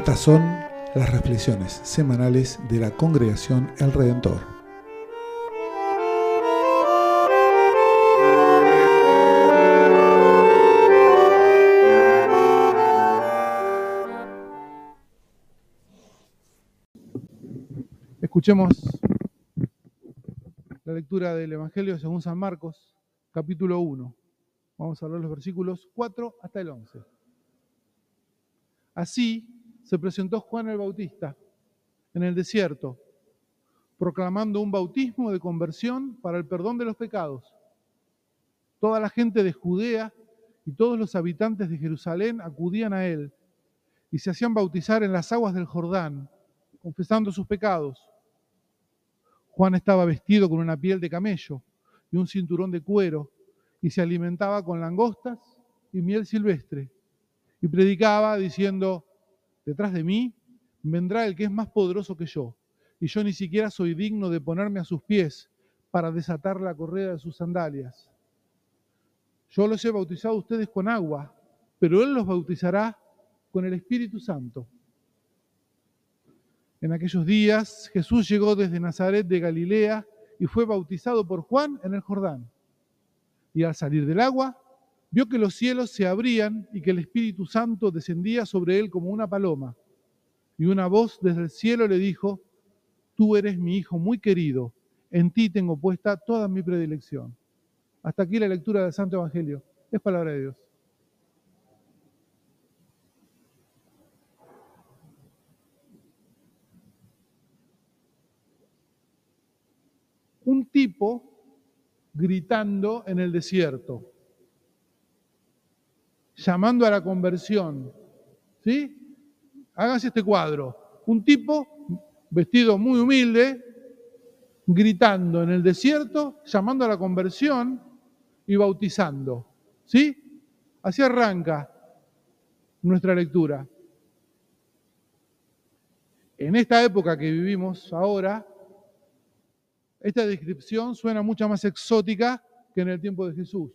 Estas son las reflexiones semanales de la congregación El Redentor. Escuchemos la lectura del Evangelio según San Marcos, capítulo 1. Vamos a leer los versículos 4 hasta el 11. Así se presentó Juan el Bautista en el desierto, proclamando un bautismo de conversión para el perdón de los pecados. Toda la gente de Judea y todos los habitantes de Jerusalén acudían a él y se hacían bautizar en las aguas del Jordán, confesando sus pecados. Juan estaba vestido con una piel de camello y un cinturón de cuero y se alimentaba con langostas y miel silvestre y predicaba diciendo, detrás de mí vendrá el que es más poderoso que yo y yo ni siquiera soy digno de ponerme a sus pies para desatar la correa de sus sandalias. Yo los he bautizado a ustedes con agua, pero Él los bautizará con el Espíritu Santo. En aquellos días Jesús llegó desde Nazaret de Galilea y fue bautizado por Juan en el Jordán. Y al salir del agua, vio que los cielos se abrían y que el Espíritu Santo descendía sobre él como una paloma. Y una voz desde el cielo le dijo, Tú eres mi Hijo muy querido, en ti tengo puesta toda mi predilección. Hasta aquí la lectura del Santo Evangelio. Es palabra de Dios. Un tipo gritando en el desierto, llamando a la conversión. ¿Sí? Háganse este cuadro. Un tipo vestido muy humilde, gritando en el desierto, llamando a la conversión y bautizando. ¿Sí? Así arranca nuestra lectura. En esta época que vivimos ahora, esta descripción suena mucho más exótica que en el tiempo de Jesús.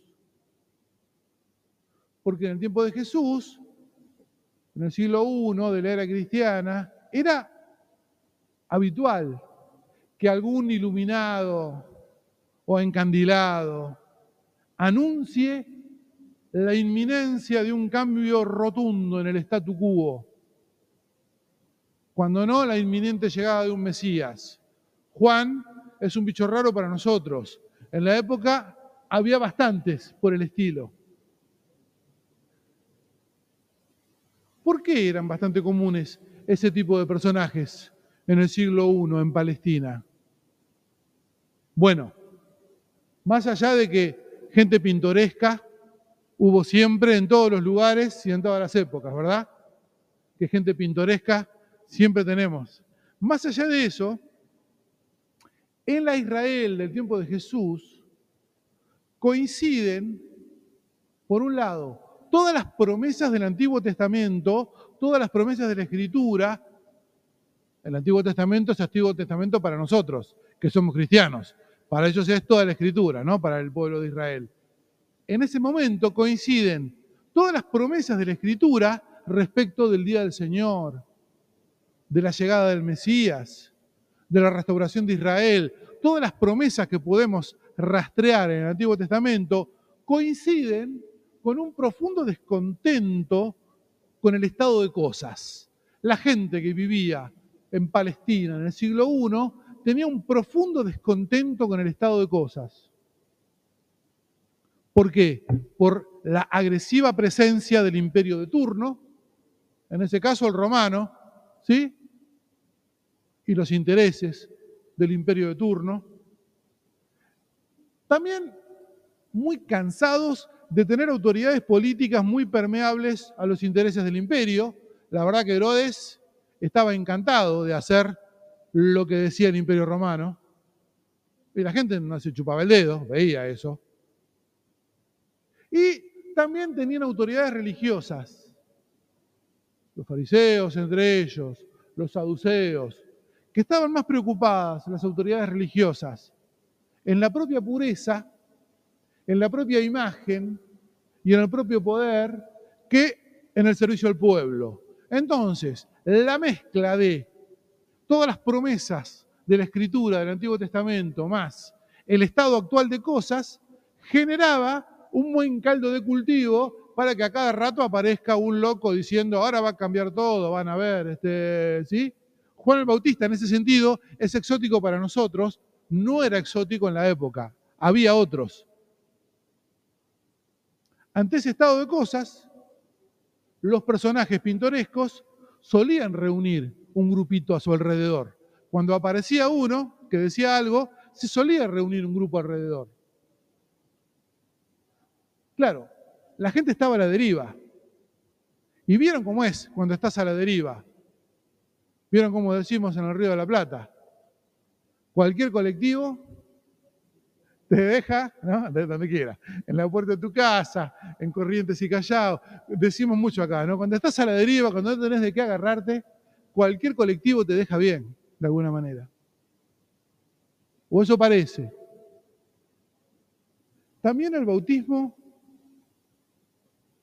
Porque en el tiempo de Jesús, en el siglo I de la era cristiana, era habitual que algún iluminado o encandilado anuncie la inminencia de un cambio rotundo en el statu quo, cuando no la inminente llegada de un Mesías. Juan es un bicho raro para nosotros. En la época había bastantes por el estilo. ¿Por qué eran bastante comunes ese tipo de personajes en el siglo I en Palestina? Bueno, más allá de que gente pintoresca hubo siempre en todos los lugares y en todas las épocas, ¿verdad? Que gente pintoresca siempre tenemos. Más allá de eso, en la Israel del tiempo de Jesús coinciden, por un lado, todas las promesas del Antiguo Testamento, todas las promesas de la Escritura. El Antiguo Testamento es Antiguo Testamento para nosotros, que somos cristianos. Para ellos es toda la Escritura, ¿no? Para el pueblo de Israel. En ese momento coinciden todas las promesas de la Escritura respecto del día del Señor, de la llegada del Mesías, de la restauración de Israel, todas las promesas que podemos rastrear en el Antiguo Testamento coinciden con un profundo descontento con el estado de cosas. La gente que vivía en Palestina en el siglo I tenía un profundo descontento con el estado de cosas. ¿Por qué? Por la agresiva presencia del imperio de turno, en ese caso el romano, ¿sí? y los intereses del imperio de turno. También muy cansados de tener autoridades políticas muy permeables a los intereses del imperio. La verdad que Herodes estaba encantado de hacer lo que decía el imperio romano. Y la gente no se chupaba el dedo, veía eso. Y también tenían autoridades religiosas. Los fariseos entre ellos, los saduceos, que estaban más preocupadas las autoridades religiosas en la propia pureza, en la propia imagen y en el propio poder que en el servicio al pueblo. Entonces, la mezcla de todas las promesas de la escritura del Antiguo Testamento más el estado actual de cosas generaba un buen caldo de cultivo para que a cada rato aparezca un loco diciendo, ahora va a cambiar todo, van a ver, este, ¿sí? Juan el Bautista en ese sentido es exótico para nosotros, no era exótico en la época, había otros. Ante ese estado de cosas, los personajes pintorescos solían reunir un grupito a su alrededor. Cuando aparecía uno que decía algo, se solía reunir un grupo alrededor. Claro, la gente estaba a la deriva. Y vieron cómo es cuando estás a la deriva. Vieron cómo decimos en el Río de la Plata. Cualquier colectivo te deja, ¿no? De donde quiera, en la puerta de tu casa, en Corrientes y Callao. Decimos mucho acá, ¿no? Cuando estás a la deriva, cuando no tenés de qué agarrarte, cualquier colectivo te deja bien, de alguna manera. O eso parece. También el bautismo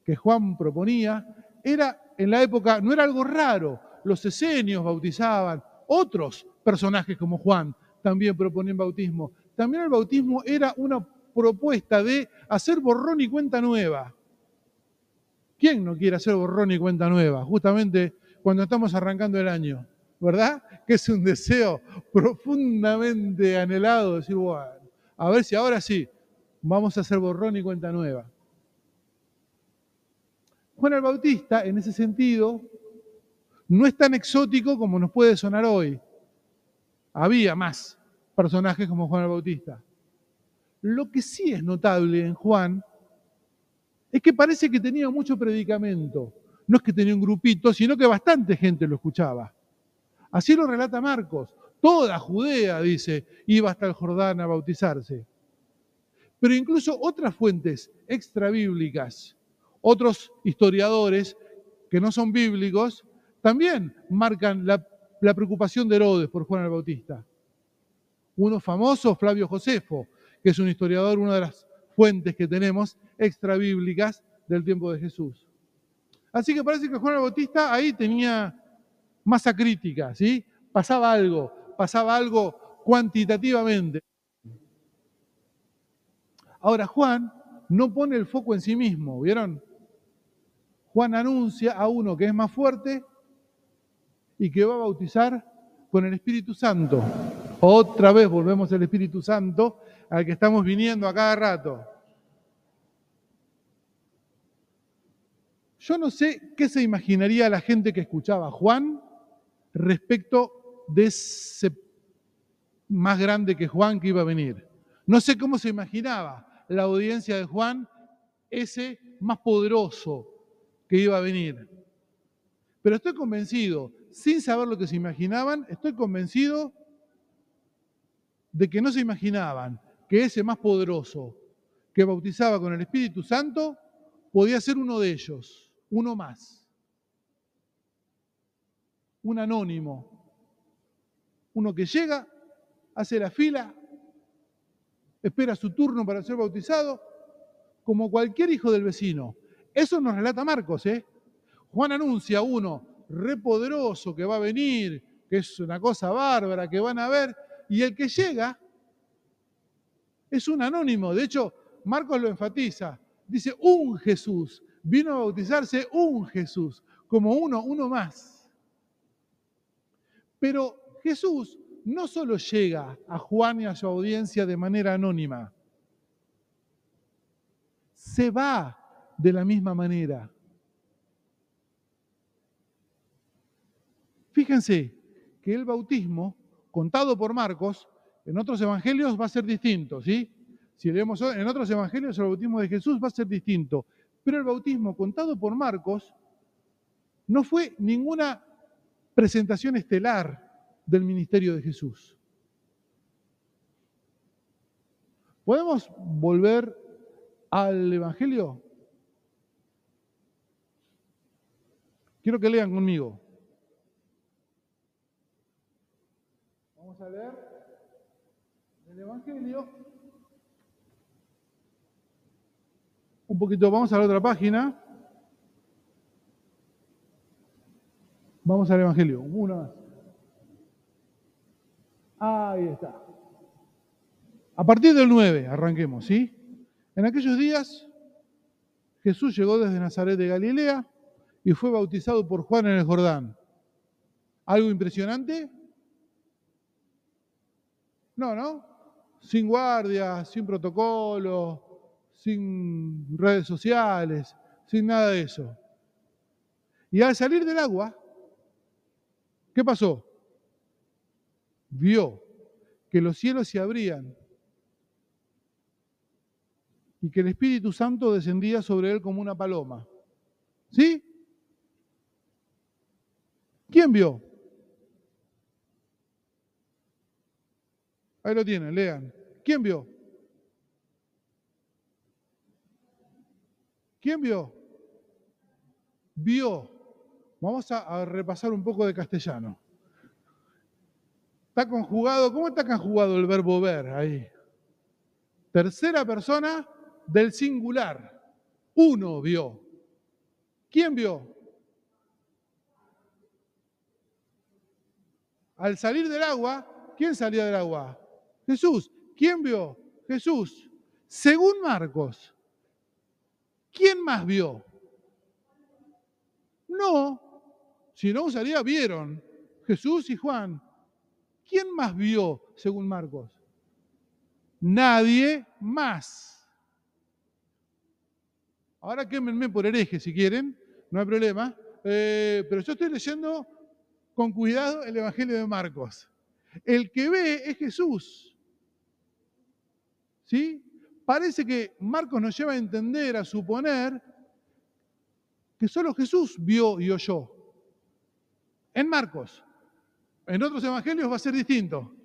que Juan proponía era en la época, no era algo raro. Los esenios bautizaban, otros personajes como Juan también proponían bautismo. También el bautismo era una propuesta de hacer borrón y cuenta nueva. ¿Quién no quiere hacer borrón y cuenta nueva? Justamente cuando estamos arrancando el año. ¿verdad? Que es un deseo profundamente anhelado, decir, bueno, a ver si ahora sí, vamos a hacer borrón y cuenta nueva. Juan el Bautista, en ese sentido, no es tan exótico como nos puede sonar hoy. Había más personajes como Juan el Bautista. Lo que sí es notable en Juan es que parece que tenía mucho predicamento. No es que tenía un grupito, sino que bastante gente lo escuchaba. Así lo relata Marcos. Toda Judea, dice, iba hasta el Jordán a bautizarse. Pero incluso otras fuentes extrabíblicas, otros historiadores que no son bíblicos, también marcan la, la preocupación de Herodes por Juan el Bautista. Uno famoso, Flavio Josefo, que es un historiador, una de las fuentes que tenemos extrabíblicas del tiempo de Jesús. Así que parece que Juan el Bautista ahí tenía masa crítica, ¿sí? Pasaba algo, pasaba algo cuantitativamente. Ahora, Juan no pone el foco en sí mismo, ¿vieron? Juan anuncia a uno que es más fuerte y que va a bautizar con el Espíritu Santo. Otra vez volvemos al Espíritu Santo al que estamos viniendo a cada rato. Yo no sé qué se imaginaría la gente que escuchaba a Juan respecto de ese más grande que Juan que iba a venir. No sé cómo se imaginaba la audiencia de Juan, ese más poderoso que iba a venir. Pero estoy convencido, sin saber lo que se imaginaban, estoy convencido de que no se imaginaban que ese más poderoso que bautizaba con el Espíritu Santo podía ser uno de ellos, uno más un anónimo, uno que llega, hace la fila, espera su turno para ser bautizado, como cualquier hijo del vecino. Eso nos relata Marcos, ¿eh? Juan anuncia a uno repoderoso que va a venir, que es una cosa bárbara, que van a ver, y el que llega es un anónimo. De hecho, Marcos lo enfatiza. Dice, un Jesús. Vino a bautizarse un Jesús, como uno, uno más. Pero Jesús no solo llega a Juan y a su audiencia de manera anónima, se va de la misma manera. Fíjense que el bautismo, contado por Marcos, en otros evangelios va a ser distinto, ¿sí? Si leemos en otros evangelios el bautismo de Jesús va a ser distinto, pero el bautismo contado por Marcos no fue ninguna presentación estelar del ministerio de Jesús. ¿Podemos volver al Evangelio? Quiero que lean conmigo. Vamos a leer el Evangelio. Un poquito, vamos a la otra página. Vamos al Evangelio, una más. Ahí está. A partir del 9, arranquemos, ¿sí? En aquellos días, Jesús llegó desde Nazaret de Galilea y fue bautizado por Juan en el Jordán. ¿Algo impresionante? No, ¿no? Sin guardias, sin protocolo, sin redes sociales, sin nada de eso. Y al salir del agua, ¿qué pasó? Vio que los cielos se abrían y que el Espíritu Santo descendía sobre él como una paloma. ¿Sí? ¿Quién vio? Ahí lo tienen, lean. ¿Quién vio? ¿Quién vio? Vio. Vamos a, repasar un poco de castellano. Está conjugado, ¿cómo está conjugado el verbo ver ahí? Tercera persona del singular. Uno vio. ¿Quién vio? Al salir del agua, ¿quién salía del agua? Jesús. ¿Quién vio? Jesús. Según Marcos, ¿quién más vio? No, si no usaría vieron. Jesús y Juan. ¿Quién más vio según Marcos? Nadie más. Ahora quémenme por hereje si quieren, no hay problema. Eh, pero yo estoy leyendo con cuidado el Evangelio de Marcos. El que ve es Jesús. ¿Sí? Parece que Marcos nos lleva a entender, a suponer, que solo Jesús vio y oyó. En Marcos. En otros evangelios va a ser distinto.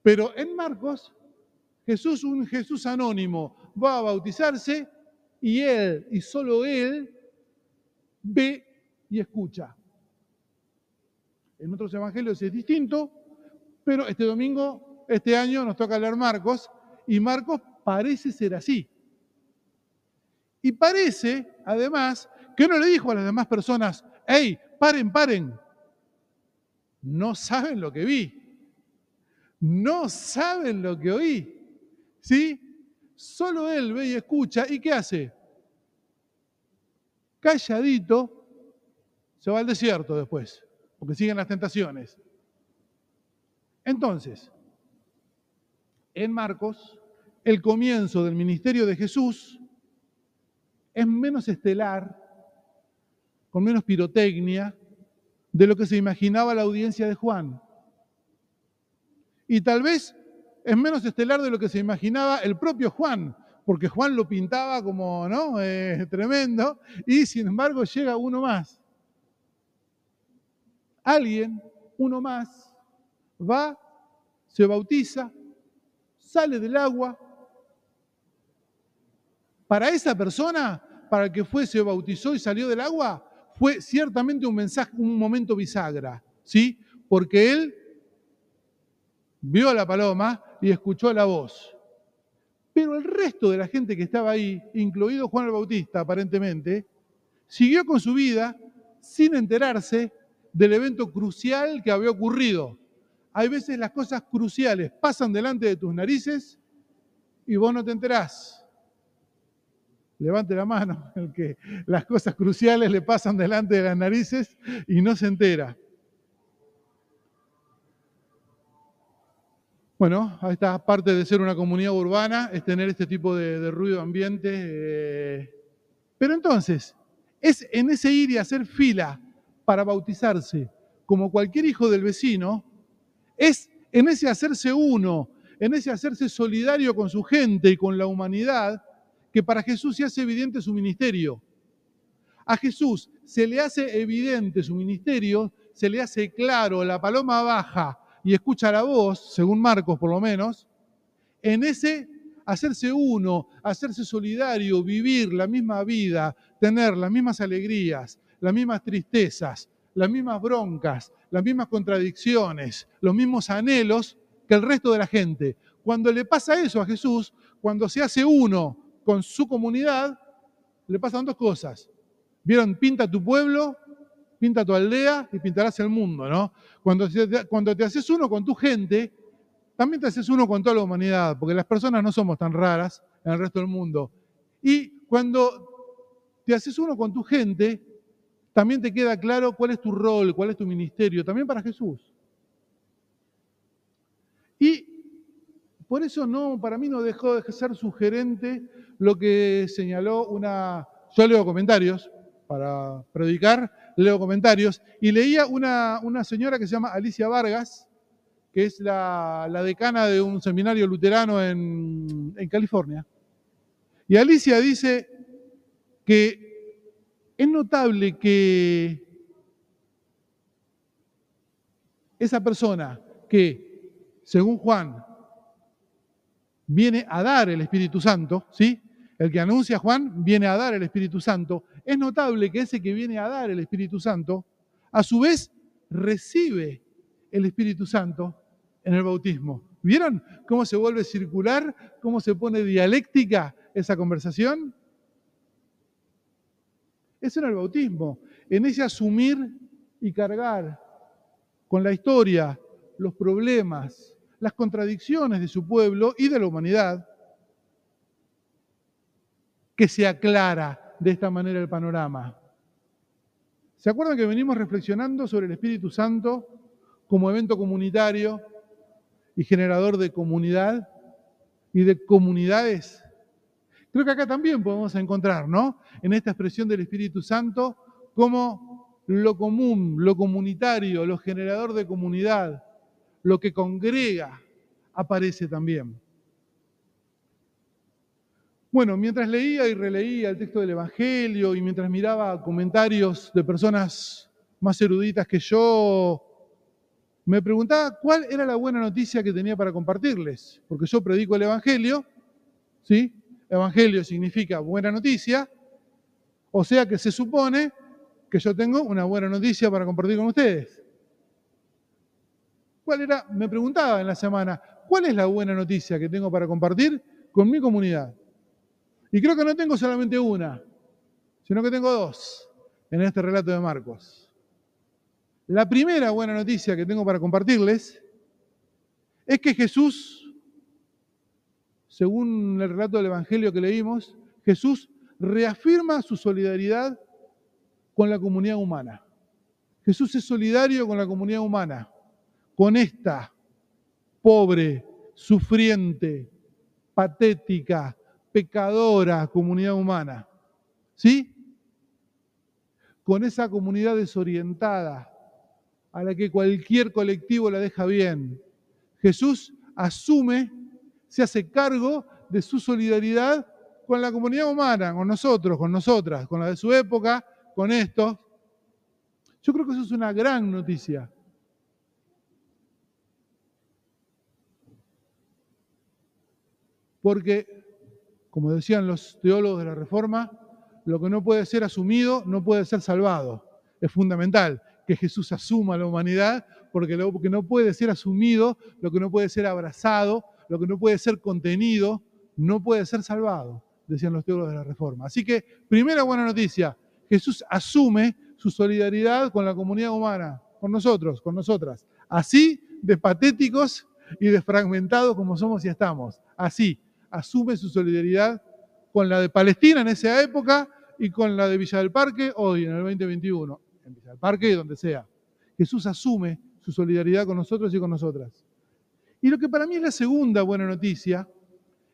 Pero en Marcos, Jesús, un Jesús anónimo, va a bautizarse y él, y solo él, ve y escucha. En otros evangelios es distinto, pero este domingo, este año, nos toca leer Marcos, y Marcos parece ser así. Y parece, además, que no le dijo a las demás personas, hey, paren, paren. No saben lo que vi. No saben lo que oí. ¿Sí? Solo él ve y escucha. ¿Y qué hace? Calladito, se va al desierto después, porque siguen las tentaciones. Entonces, en Marcos, el comienzo del ministerio de Jesús es menos estelar, con menos pirotecnia, de lo que se imaginaba la audiencia de Juan. Y tal vez es menos estelar de lo que se imaginaba el propio Juan, porque Juan lo pintaba como, ¿no? Eh, tremendo, y sin embargo llega uno más. Alguien, uno más, va, se bautiza, sale del agua. Para esa persona, para el que fue, se bautizó y salió del agua, fue ciertamente un mensaje, un momento bisagra, ¿sí? Porque él vio a la paloma y escuchó la voz. Pero el resto de la gente que estaba ahí, incluido Juan el Bautista aparentemente, siguió con su vida sin enterarse del evento crucial que había ocurrido. Hay veces las cosas cruciales pasan delante de tus narices y vos no te enterás. Levante la mano el que las cosas cruciales le pasan delante de las narices y no se entera. Bueno, esta parte de ser una comunidad urbana es tener este tipo de, ruido ambiente. Eh. Pero entonces, es en ese ir y hacer fila para bautizarse, como cualquier hijo del vecino, es en ese hacerse uno, en ese hacerse solidario con su gente y con la humanidad, que para Jesús se hace evidente su ministerio. A Jesús se le hace evidente su ministerio, se le hace claro, la paloma baja, y escucha la voz, según Marcos por lo menos, en ese hacerse uno, hacerse solidario, vivir la misma vida, tener las mismas alegrías, las mismas tristezas, las mismas broncas, las mismas contradicciones, los mismos anhelos que el resto de la gente. Cuando le pasa eso a Jesús, cuando se hace uno con su comunidad, le pasan dos cosas. ¿Vieron Pinta tu pueblo? pinta tu aldea y pintarás el mundo, ¿no? Cuando te, cuando te haces uno con tu gente, también te haces uno con toda la humanidad, porque las personas no somos tan raras en el resto del mundo. Y cuando te haces uno con tu gente, también te queda claro cuál es tu rol, cuál es tu ministerio, también para Jesús. Y por eso no, para mí no dejó de ser sugerente lo que señaló una. Yo leo comentarios para predicar, leo comentarios, y leía una, una señora que se llama Alicia Vargas, que es la, decana de un seminario luterano en, en California. Y Alicia dice que es notable que esa persona que, según Juan, viene a dar el Espíritu Santo, ¿sí? El que anuncia a Juan viene a dar el Espíritu Santo. Es notable que ese que viene a dar el Espíritu Santo, a su vez, recibe el Espíritu Santo en el bautismo. ¿Vieron cómo se vuelve circular? ¿Cómo se pone dialéctica esa conversación? Es en el bautismo, en ese asumir y cargar con la historia, los problemas, las contradicciones de su pueblo y de la humanidad, que se aclara de esta manera el panorama. ¿Se acuerdan que venimos reflexionando sobre el Espíritu Santo como evento comunitario y generador de comunidad y de comunidades? Creo que acá también podemos encontrar, ¿no? En esta expresión del Espíritu Santo como lo común, lo comunitario, lo generador de comunidad, lo que congrega aparece también. Bueno, mientras leía y releía el texto del Evangelio y mientras miraba comentarios de personas más eruditas que yo, me preguntaba cuál era la buena noticia que tenía para compartirles, porque yo predico el Evangelio, ¿sí? Evangelio significa buena noticia, o sea que se supone que yo tengo una buena noticia para compartir con ustedes. ¿Cuál era? Me preguntaba en la semana, ¿cuál es la buena noticia que tengo para compartir con mi comunidad? Y creo que no tengo solamente una, sino que tengo dos en este relato de Marcos. La primera buena noticia que tengo para compartirles es que Jesús, según el relato del Evangelio que leímos, Jesús reafirma su solidaridad con la comunidad humana. Jesús es solidario con la comunidad humana con esta pobre, sufriente, patética, pecadora comunidad humana. ¿Sí? Con esa comunidad desorientada a la que cualquier colectivo la deja bien. Jesús asume, se hace cargo de su solidaridad con la comunidad humana, con nosotros, con nosotras, con la de su época, con estos. Yo creo que eso es una gran noticia. Porque, como decían los teólogos de la Reforma, lo que no puede ser asumido no puede ser salvado. Es fundamental que Jesús asuma la humanidad, porque lo que no puede ser asumido, lo que no puede ser abrazado, lo que no puede ser contenido, no puede ser salvado, decían los teólogos de la Reforma. Así que, primera buena noticia, Jesús asume su solidaridad con la comunidad humana, con nosotros, con nosotras. Así de patéticos y de fragmentados como somos y estamos. Así, asume su solidaridad con la de Palestina en esa época y con la de Villa del Parque hoy, en el 2021, en Villa del Parque y donde sea. Jesús asume su solidaridad con nosotros y con nosotras. Y lo que para mí es la segunda buena noticia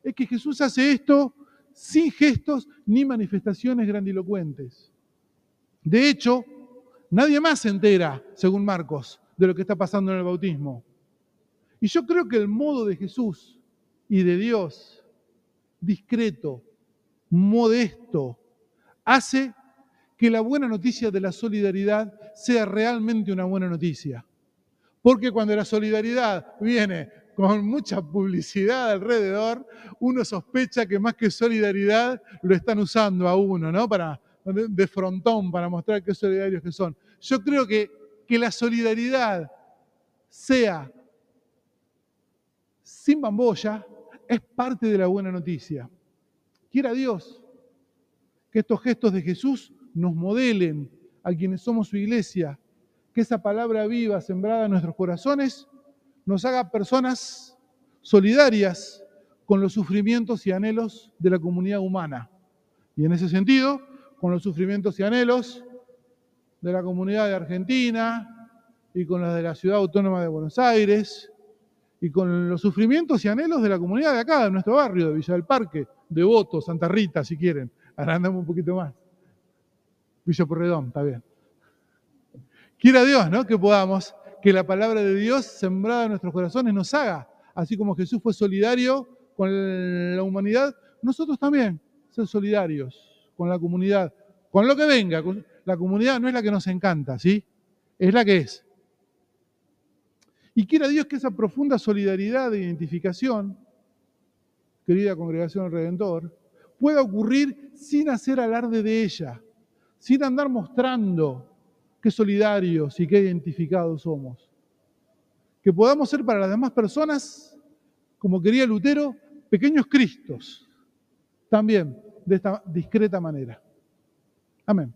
es que Jesús hace esto sin gestos ni manifestaciones grandilocuentes. De hecho, nadie más se entera, según Marcos, de lo que está pasando en el bautismo. Y yo creo que el modo de Jesús y de Dios discreto, modesto, hace que la buena noticia de la solidaridad sea realmente una buena noticia. Porque cuando la solidaridad viene con mucha publicidad alrededor, uno sospecha que más que solidaridad lo están usando a uno, ¿no? Para, de frontón, para mostrar qué solidarios que son. Yo creo que, que la solidaridad sea sin bambolla, es parte de la buena noticia. Quiera Dios que estos gestos de Jesús nos modelen a quienes somos su iglesia, que esa palabra viva sembrada en nuestros corazones nos haga personas solidarias con los sufrimientos y anhelos de la comunidad humana. Y en ese sentido, con los sufrimientos y anhelos de la comunidad de Argentina y con los de la ciudad autónoma de Buenos Aires y con los sufrimientos y anhelos de la comunidad de acá, de nuestro barrio, de Villa del Parque, Devoto, Santa Rita, si quieren. Ahora un poquito más. Villa Porredón, está bien. Quiera Dios, ¿no? Que podamos, que la palabra de Dios sembrada en nuestros corazones nos haga, así como Jesús fue solidario con la humanidad, nosotros también ser solidarios con la comunidad, con lo que venga. La comunidad no es la que nos encanta, ¿sí? Es la que es. Y quiera Dios que esa profunda solidaridad de identificación, querida congregación del Redentor, pueda ocurrir sin hacer alarde de ella, sin andar mostrando qué solidarios y qué identificados somos. Que podamos ser para las demás personas, como quería Lutero, pequeños Cristos, también de esta discreta manera. Amén.